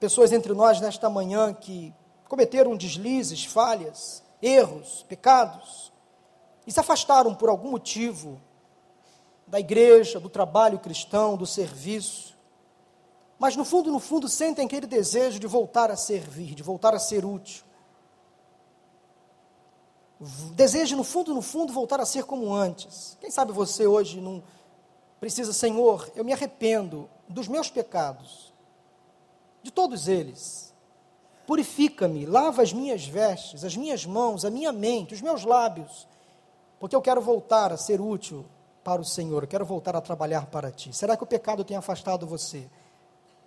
Speaker 1: pessoas entre nós nesta manhã que cometeram deslizes, falhas, erros, pecados, e se afastaram por algum motivo da igreja, do trabalho cristão, do serviço. Mas no fundo, no fundo, sentem aquele desejo de voltar a servir, de voltar a ser útil. Desejo, no fundo, no fundo, voltar a ser como antes. Quem sabe você hoje não precisa, Senhor, eu me arrependo dos meus pecados, de todos eles. Purifica-me, lava as minhas vestes, as minhas mãos, a minha mente, os meus lábios, porque eu quero voltar a ser útil para o Senhor, eu quero voltar a trabalhar para ti. Será que o pecado tem afastado você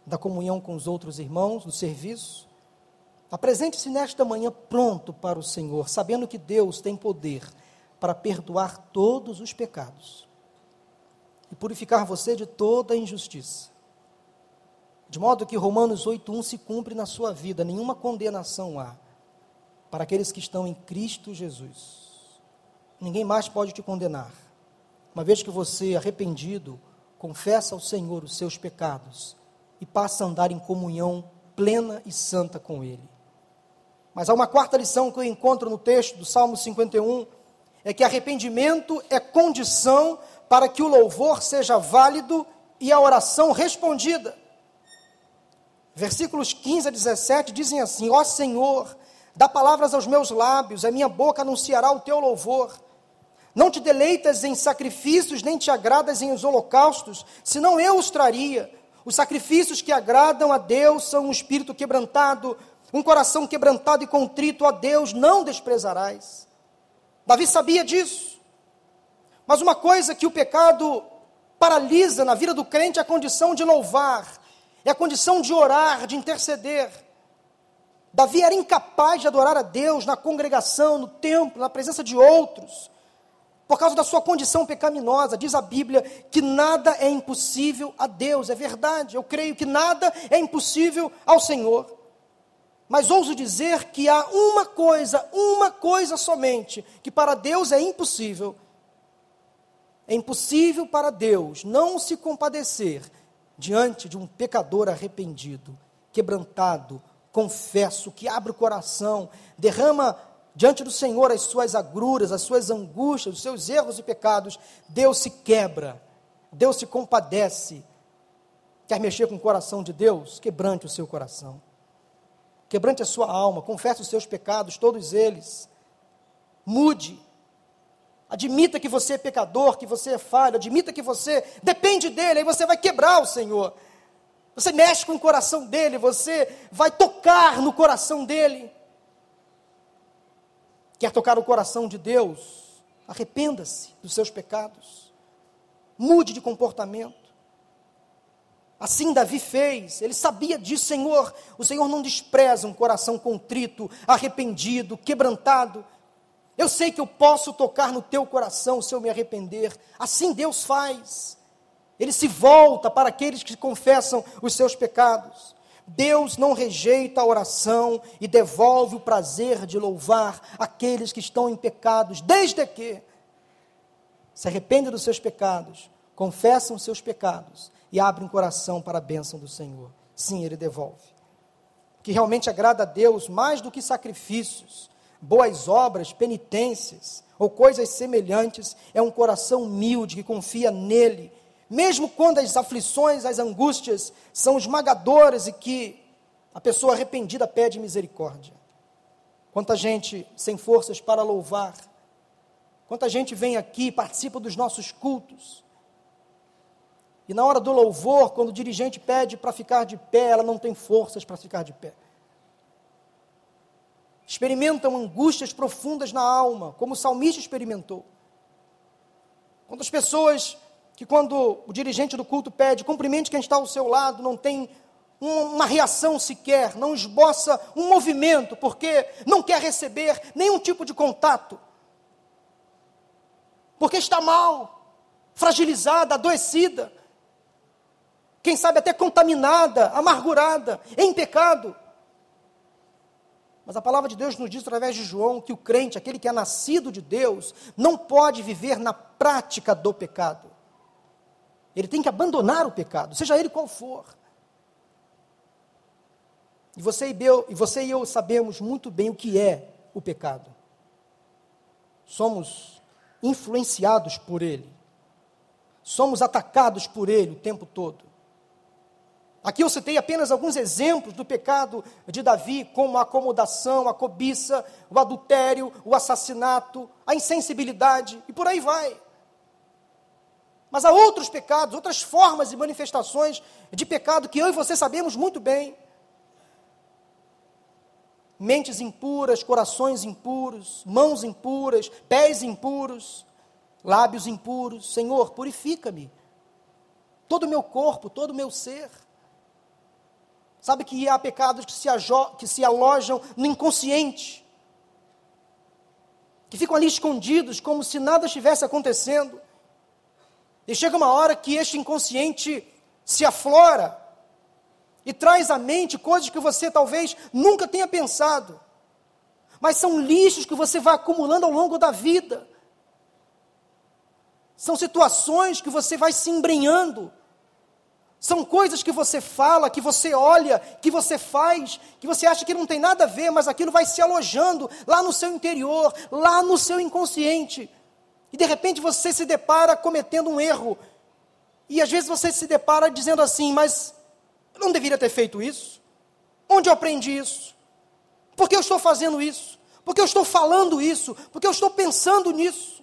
Speaker 1: da comunhão com os outros irmãos, do serviço? Apresente-se nesta manhã pronto para o Senhor, sabendo que Deus tem poder para perdoar todos os pecados e purificar você de toda injustiça. De modo que Romanos 8:1 se cumpre na sua vida, nenhuma condenação há para aqueles que estão em Cristo Jesus. Ninguém mais pode te condenar uma vez que você, arrependido, confessa ao Senhor os seus pecados e passa a andar em comunhão plena e santa com Ele. Mas há uma quarta lição que eu encontro no texto do Salmo 51, é que arrependimento é condição para que o louvor seja válido e a oração respondida. Versículos 15 a 17 dizem assim: Ó Senhor, dá palavras aos meus lábios, a minha boca anunciará o teu louvor. Não te deleitas em sacrifícios, nem te agradas em os holocaustos, senão eu os traria. Os sacrifícios que agradam a Deus são um espírito quebrantado, um coração quebrantado e contrito a Deus não desprezarás. Davi sabia disso. Mas uma coisa que o pecado paralisa na vida do crente é a condição de louvar, é a condição de orar, de interceder. Davi era incapaz de adorar a Deus na congregação, no templo, na presença de outros por causa da sua condição pecaminosa. Diz a Bíblia que nada é impossível a Deus, é verdade, eu creio que nada é impossível ao Senhor. Mas ouso dizer que há uma coisa, uma coisa somente, que para Deus é impossível. É impossível para Deus não se compadecer diante de um pecador arrependido, quebrantado, confesso, que abre o coração, derrama diante do Senhor as suas agruras, as suas angústias, os seus erros e pecados, Deus se quebra, Deus se compadece. Quer mexer com o coração de Deus? Quebrante o seu coração. Quebrante a sua alma, confesse os seus pecados, todos eles. Mude. Admita que você é pecador, que você é falho, admita que você depende dele, aí você vai quebrar o Senhor. Você mexe com o coração dele, você vai tocar no coração dele. Quer tocar o coração de Deus? Arrependa-se dos seus pecados. Mude de comportamento. Assim Davi fez, ele sabia disso, Senhor. O Senhor não despreza um coração contrito, arrependido, quebrantado. Eu sei que eu posso tocar no teu coração se eu me arrepender. Assim Deus faz. Ele se volta para aqueles que confessam os seus pecados. Deus não rejeita a oração e devolve o prazer de louvar aqueles que estão em pecados, desde que se arrependem dos seus pecados, confessam os seus pecados e abrem o coração para a bênção do Senhor. Sim, Ele devolve. O que realmente agrada a Deus, mais do que sacrifícios, boas obras, penitências ou coisas semelhantes, é um coração humilde que confia nele mesmo quando as aflições, as angústias são esmagadoras e que a pessoa arrependida pede misericórdia. Quanta gente sem forças para louvar, quanta gente vem aqui, participa dos nossos cultos, e na hora do louvor, quando o dirigente pede para ficar de pé, ela não tem forças para ficar de pé. Experimentam angústias profundas na alma, como o salmista experimentou. Quando as pessoas que quando o dirigente do culto pede, cumprimente quem está ao seu lado, não tem uma reação sequer, não esboça um movimento, porque não quer receber nenhum tipo de contato. Porque está mal, fragilizada, adoecida, quem sabe até contaminada, amargurada, em pecado. Mas a palavra de Deus nos diz através de João que o crente, aquele que é nascido de Deus, não pode viver na prática do pecado. Ele tem que abandonar o pecado, seja ele qual for. E você e eu, e você e eu sabemos muito bem o que é o pecado. Somos influenciados por ele. Somos atacados por ele o tempo todo. Aqui eu citei apenas alguns exemplos do pecado de Davi, como a acomodação, a cobiça, o adultério, o assassinato, a insensibilidade e por aí vai. Mas há outros pecados, outras formas e manifestações de pecado que eu e você sabemos muito bem. Mentes impuras, corações impuros, mãos impuras, pés impuros, lábios impuros. Senhor, purifica-me. Todo o meu corpo, todo o meu ser. Sabe que há pecados que se, que se alojam no inconsciente, que ficam ali escondidos como se nada estivesse acontecendo. E chega uma hora que este inconsciente se aflora e traz à mente coisas que você talvez nunca tenha pensado, mas são lixos que você vai acumulando ao longo da vida. São situações que você vai se embrenhando. São coisas que você fala, que você olha, que você faz, que você acha que não tem nada a ver, mas aquilo vai se alojando lá no seu interior, lá no seu inconsciente. E de repente você se depara cometendo um erro. E às vezes você se depara dizendo assim: Mas eu não deveria ter feito isso? Onde eu aprendi isso? Por que eu estou fazendo isso? Por que eu estou falando isso? Por que eu estou pensando nisso?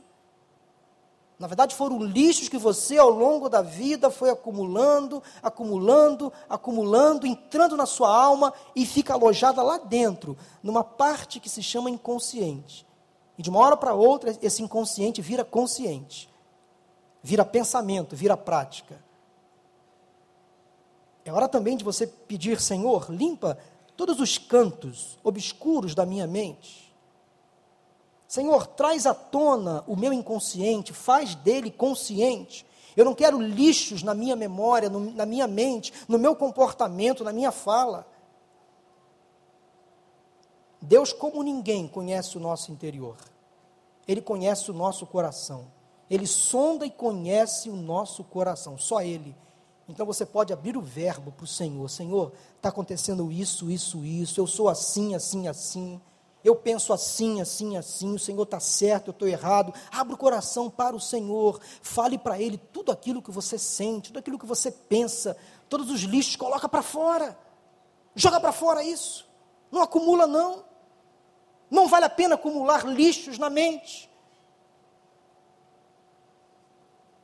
Speaker 1: Na verdade, foram lixos que você, ao longo da vida, foi acumulando, acumulando, acumulando, entrando na sua alma e fica alojada lá dentro, numa parte que se chama inconsciente. E de uma hora para outra, esse inconsciente vira consciente, vira pensamento, vira prática. É hora também de você pedir, Senhor, limpa todos os cantos obscuros da minha mente Senhor, traz à tona o meu inconsciente, faz dele consciente. Eu não quero lixos na minha memória, no, na minha mente, no meu comportamento, na minha fala. Deus, como ninguém, conhece o nosso interior. Ele conhece o nosso coração. Ele sonda e conhece o nosso coração, só Ele. Então você pode abrir o verbo para o Senhor: Senhor, está acontecendo isso, isso, isso, eu sou assim, assim, assim eu penso assim, assim, assim, o Senhor está certo, eu estou errado. Abra o coração para o Senhor, fale para Ele tudo aquilo que você sente, tudo aquilo que você pensa, todos os lixos, coloca para fora. Joga para fora isso. Não acumula, não. Não vale a pena acumular lixos na mente.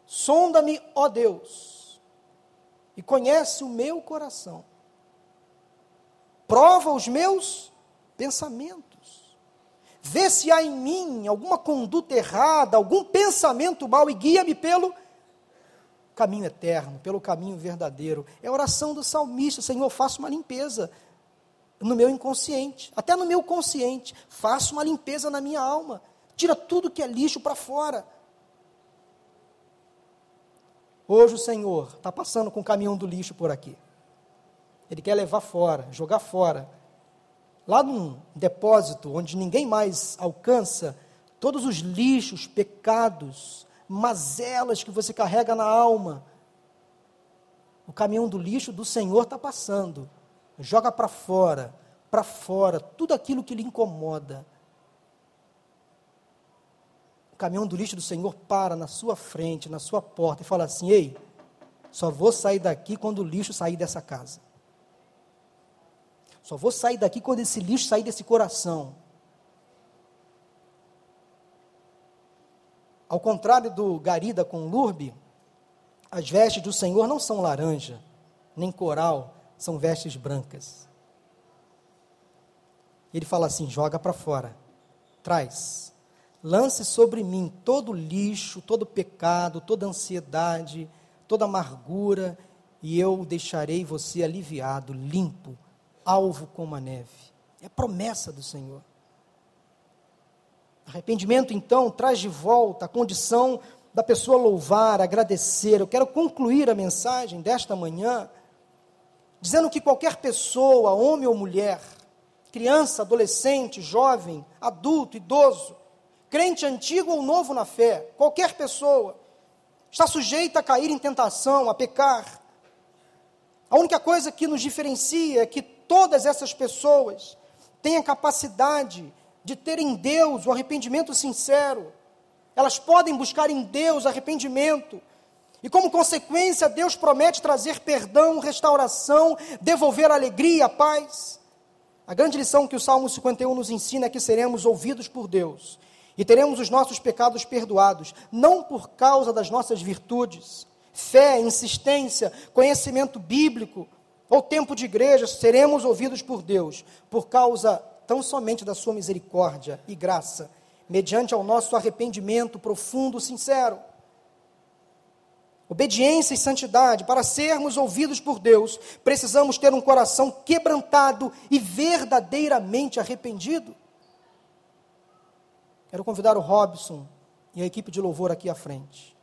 Speaker 1: Sonda-me, ó Deus, e conhece o meu coração. Prova os meus pensamentos. Vê se há em mim alguma conduta errada, algum pensamento mau e guia-me pelo caminho eterno, pelo caminho verdadeiro. É a oração do salmista: Senhor, faça uma limpeza no meu inconsciente, até no meu consciente. Faça uma limpeza na minha alma. Tira tudo que é lixo para fora. Hoje o Senhor está passando com o caminhão do lixo por aqui. Ele quer levar fora, jogar fora lá num depósito onde ninguém mais alcança, todos os lixos, pecados, mazelas que você carrega na alma. O caminhão do lixo do Senhor está passando. Joga para fora, para fora, tudo aquilo que lhe incomoda. O caminhão do lixo do Senhor para na sua frente, na sua porta e fala assim: Ei, só vou sair daqui quando o lixo sair dessa casa. Só vou sair daqui quando esse lixo sair desse coração. Ao contrário do Garida com Lurbe, as vestes do Senhor não são laranja, nem coral, são vestes brancas. Ele fala assim: joga para fora, traz, lance sobre mim todo lixo, todo pecado, toda ansiedade, toda amargura, e eu deixarei você aliviado, limpo, alvo como a neve. É a promessa do Senhor. Arrependimento, então, traz de volta a condição da pessoa louvar, agradecer. Eu quero concluir a mensagem desta manhã dizendo que qualquer pessoa, homem ou mulher, criança, adolescente, jovem, adulto, idoso, crente antigo ou novo na fé, qualquer pessoa, está sujeita a cair em tentação, a pecar. A única coisa que nos diferencia é que todas essas pessoas têm a capacidade de ter em Deus o arrependimento sincero. Elas podem buscar em Deus arrependimento. E como consequência, Deus promete trazer perdão, restauração, devolver alegria, paz. A grande lição que o Salmo 51 nos ensina é que seremos ouvidos por Deus e teremos os nossos pecados perdoados, não por causa das nossas virtudes, fé, insistência, conhecimento bíblico, ou tempo de igreja, seremos ouvidos por Deus, por causa tão somente da sua misericórdia e graça, mediante ao nosso arrependimento profundo, sincero. Obediência e santidade, para sermos ouvidos por Deus, precisamos ter um coração quebrantado e verdadeiramente arrependido. Quero convidar o Robson e a equipe de louvor aqui à frente.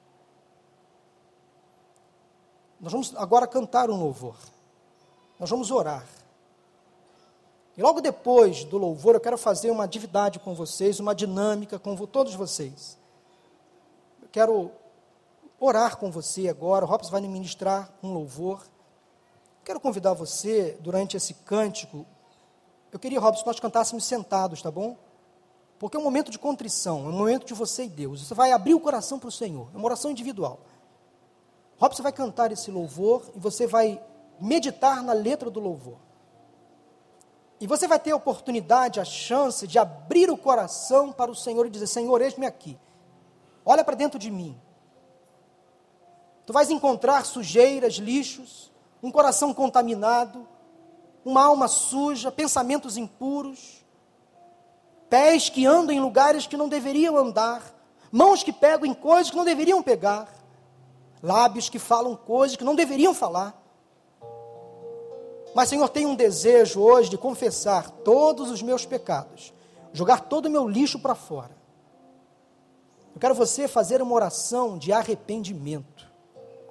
Speaker 1: Nós vamos agora cantar um louvor. Nós vamos orar. E logo depois do louvor, eu quero fazer uma atividade com vocês, uma dinâmica com todos vocês. Eu quero orar com você agora. O Robson vai ministrar um louvor. Quero convidar você, durante esse cântico, eu queria, Robson, que nós cantássemos sentados, tá bom? Porque é um momento de contrição, é um momento de você e Deus. Você vai abrir o coração para o Senhor, é uma oração individual. Robson vai cantar esse louvor e você vai meditar na letra do louvor. E você vai ter a oportunidade, a chance de abrir o coração para o Senhor e dizer: Senhor, eis-me aqui. Olha para dentro de mim. Tu vais encontrar sujeiras, lixos, um coração contaminado, uma alma suja, pensamentos impuros, pés que andam em lugares que não deveriam andar, mãos que pegam em coisas que não deveriam pegar, lábios que falam coisas que não deveriam falar. Mas, Senhor, tenho um desejo hoje de confessar todos os meus pecados, jogar todo o meu lixo para fora. Eu quero você fazer uma oração de arrependimento,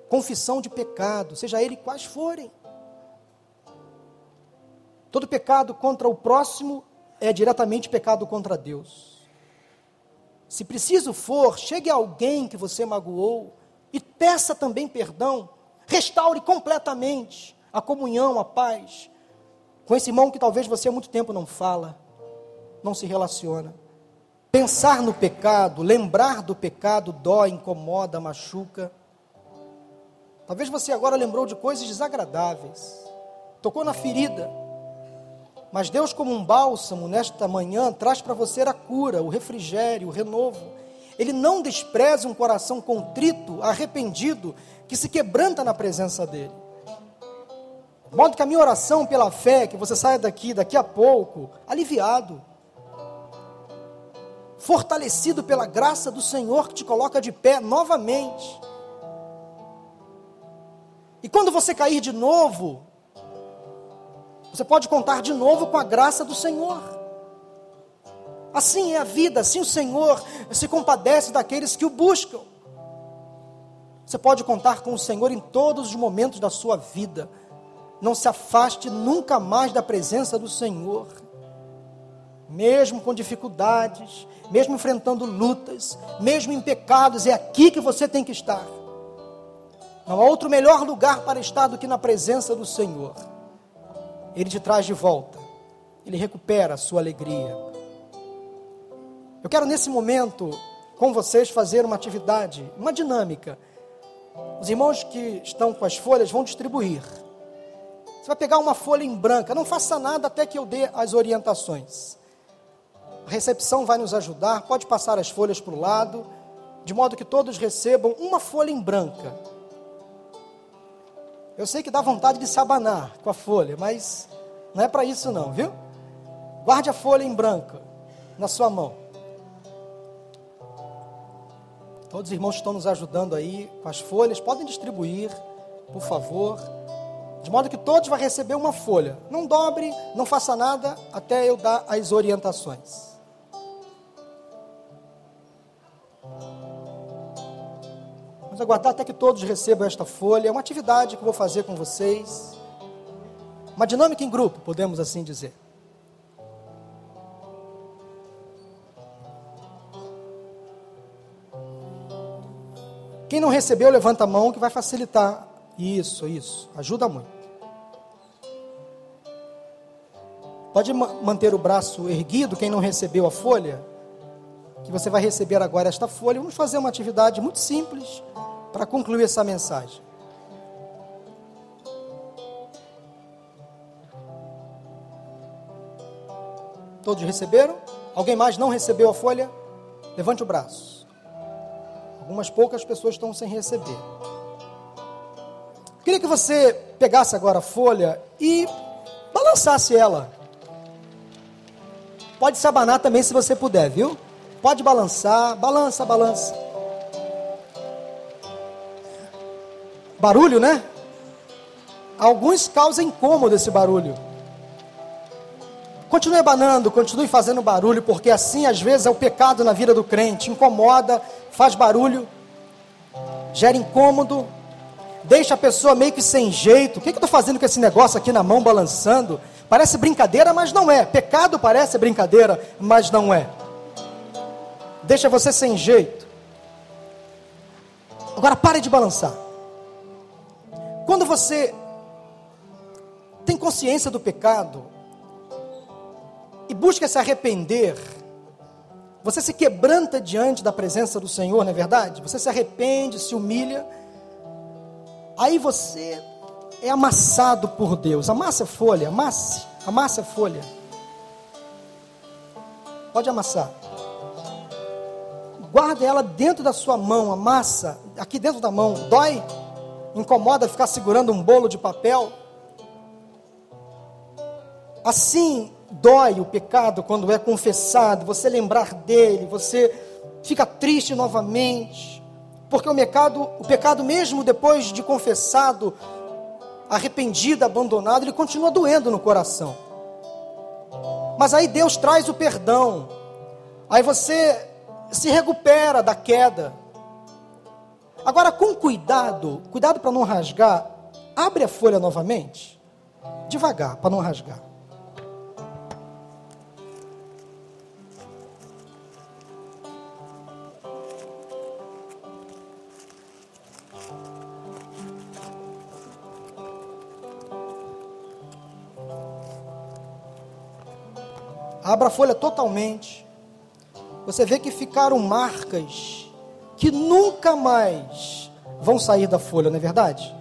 Speaker 1: confissão de pecado, seja ele quais forem. Todo pecado contra o próximo é diretamente pecado contra Deus. Se preciso for, chegue a alguém que você magoou e peça também perdão. Restaure completamente a comunhão, a paz com esse irmão que talvez você há muito tempo não fala, não se relaciona. Pensar no pecado, lembrar do pecado dói, incomoda, machuca. Talvez você agora lembrou de coisas desagradáveis, tocou na ferida mas Deus, como um bálsamo, nesta manhã, traz para você a cura, o refrigério, o renovo. Ele não despreza um coração contrito, arrependido, que se quebranta na presença dEle. De modo que a minha oração pela fé, que você saia daqui, daqui a pouco, aliviado, fortalecido pela graça do Senhor que te coloca de pé novamente. E quando você cair de novo, você pode contar de novo com a graça do Senhor. Assim é a vida, assim o Senhor se compadece daqueles que o buscam. Você pode contar com o Senhor em todos os momentos da sua vida. Não se afaste nunca mais da presença do Senhor. Mesmo com dificuldades, mesmo enfrentando lutas, mesmo em pecados, é aqui que você tem que estar. Não há outro melhor lugar para estar do que na presença do Senhor. Ele te traz de volta, Ele recupera a sua alegria. Eu quero nesse momento, com vocês, fazer uma atividade, uma dinâmica. Os irmãos que estão com as folhas vão distribuir. Você vai pegar uma folha em branca, não faça nada até que eu dê as orientações. A recepção vai nos ajudar, pode passar as folhas para o lado, de modo que todos recebam uma folha em branca. Eu sei que dá vontade de se abanar com a folha, mas não é para isso não, viu? Guarde a folha em branco na sua mão. Todos os irmãos que estão nos ajudando aí com as folhas, podem distribuir, por favor. De modo que todos vão receber uma folha. Não dobre, não faça nada até eu dar as orientações. Vamos aguardar até que todos recebam esta folha. É uma atividade que eu vou fazer com vocês. Uma dinâmica em grupo, podemos assim dizer. Quem não recebeu, levanta a mão que vai facilitar. Isso, isso. Ajuda muito. Pode manter o braço erguido, quem não recebeu a folha, que você vai receber agora esta folha. Vamos fazer uma atividade muito simples para concluir essa mensagem. Todos receberam? Alguém mais não recebeu a folha? Levante o braço. Algumas poucas pessoas estão sem receber. Queria que você pegasse agora a folha e balançasse ela. Pode se abanar também se você puder, viu? Pode balançar, balança, balança. Barulho, né? Alguns causam incômodo esse barulho. Continue abanando, continue fazendo barulho, porque assim às vezes é o pecado na vida do crente. Incomoda, faz barulho, gera incômodo, deixa a pessoa meio que sem jeito. O que, que eu estou fazendo com esse negócio aqui na mão balançando? Parece brincadeira, mas não é. Pecado parece brincadeira, mas não é. Deixa você sem jeito. Agora pare de balançar. Quando você tem consciência do pecado e busca se arrepender, você se quebranta diante da presença do Senhor, não é verdade? Você se arrepende, se humilha. Aí você é amassado por Deus. Amassa a folha, amasse, amasse a folha. Pode amassar. Guarda ela dentro da sua mão, amassa, aqui dentro da mão. Dói? Incomoda ficar segurando um bolo de papel? Assim dói o pecado quando é confessado, você lembrar dele, você fica triste novamente, porque o pecado, o pecado mesmo depois de confessado, arrependido, abandonado, ele continua doendo no coração. Mas aí Deus traz o perdão. Aí você se recupera da queda. Agora com cuidado, cuidado para não rasgar, abre a folha novamente, devagar, para não rasgar. Abra a folha totalmente. Você vê que ficaram marcas que nunca mais vão sair da folha, não é verdade?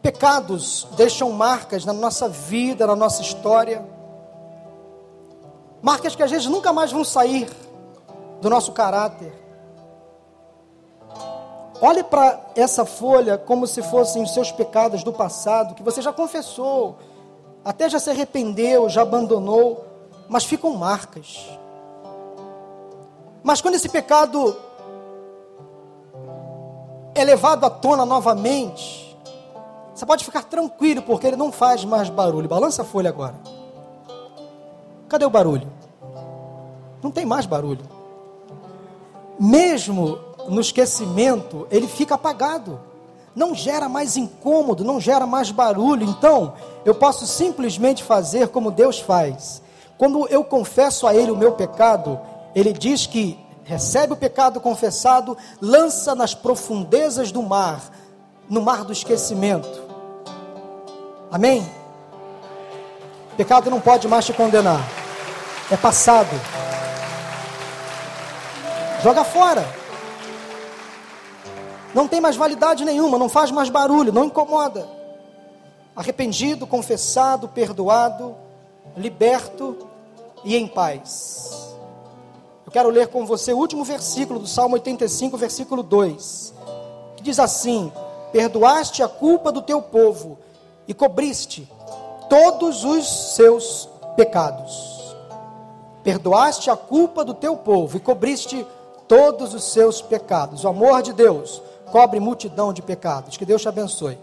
Speaker 1: Pecados deixam marcas na nossa vida, na nossa história. Marcas que às vezes nunca mais vão sair do nosso caráter. Olhe para essa folha como se fossem os seus pecados do passado, que você já confessou, até já se arrependeu, já abandonou, mas ficam marcas. Mas quando esse pecado é levado à tona novamente, você pode ficar tranquilo, porque ele não faz mais barulho. Balança a folha agora. Cadê o barulho? Não tem mais barulho. Mesmo no esquecimento, ele fica apagado não gera mais incômodo, não gera mais barulho. Então, eu posso simplesmente fazer como Deus faz. Quando eu confesso a Ele o meu pecado, Ele diz que recebe o pecado confessado, lança nas profundezas do mar, no mar do esquecimento. Amém? Pecado não pode mais te condenar, é passado. Joga fora não tem mais validade nenhuma, não faz mais barulho, não incomoda. Arrependido, confessado, perdoado, liberto e em paz. Eu quero ler com você o último versículo do Salmo 85, versículo 2, que diz assim: Perdoaste a culpa do teu povo e cobriste todos os seus pecados. Perdoaste a culpa do teu povo e cobriste todos os seus pecados. O amor de Deus cobre multidão de pecados. Que Deus te abençoe.